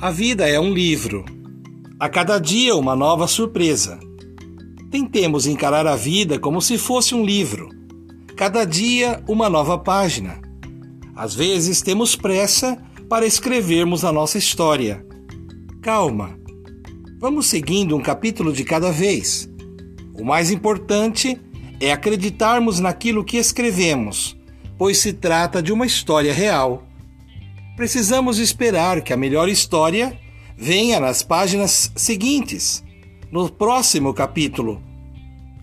A vida é um livro. A cada dia, uma nova surpresa. Tentemos encarar a vida como se fosse um livro. Cada dia, uma nova página. Às vezes, temos pressa para escrevermos a nossa história. Calma. Vamos seguindo um capítulo de cada vez. O mais importante é acreditarmos naquilo que escrevemos, pois se trata de uma história real. Precisamos esperar que a melhor história venha nas páginas seguintes, no próximo capítulo.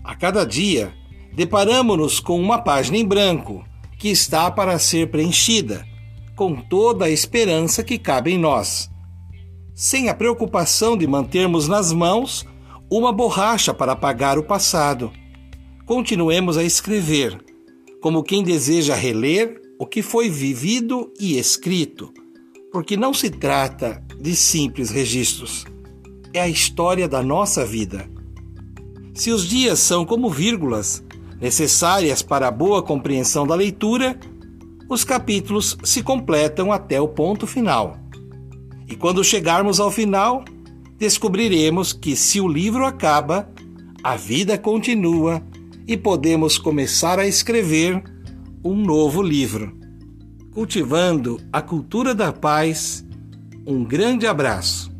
A cada dia, deparamos-nos com uma página em branco que está para ser preenchida, com toda a esperança que cabe em nós, sem a preocupação de mantermos nas mãos uma borracha para apagar o passado. Continuemos a escrever, como quem deseja reler o que foi vivido e escrito, porque não se trata de simples registros. É a história da nossa vida. Se os dias são como vírgulas, necessárias para a boa compreensão da leitura, os capítulos se completam até o ponto final. E quando chegarmos ao final, descobriremos que se o livro acaba, a vida continua e podemos começar a escrever um novo livro. Cultivando a cultura da paz, um grande abraço.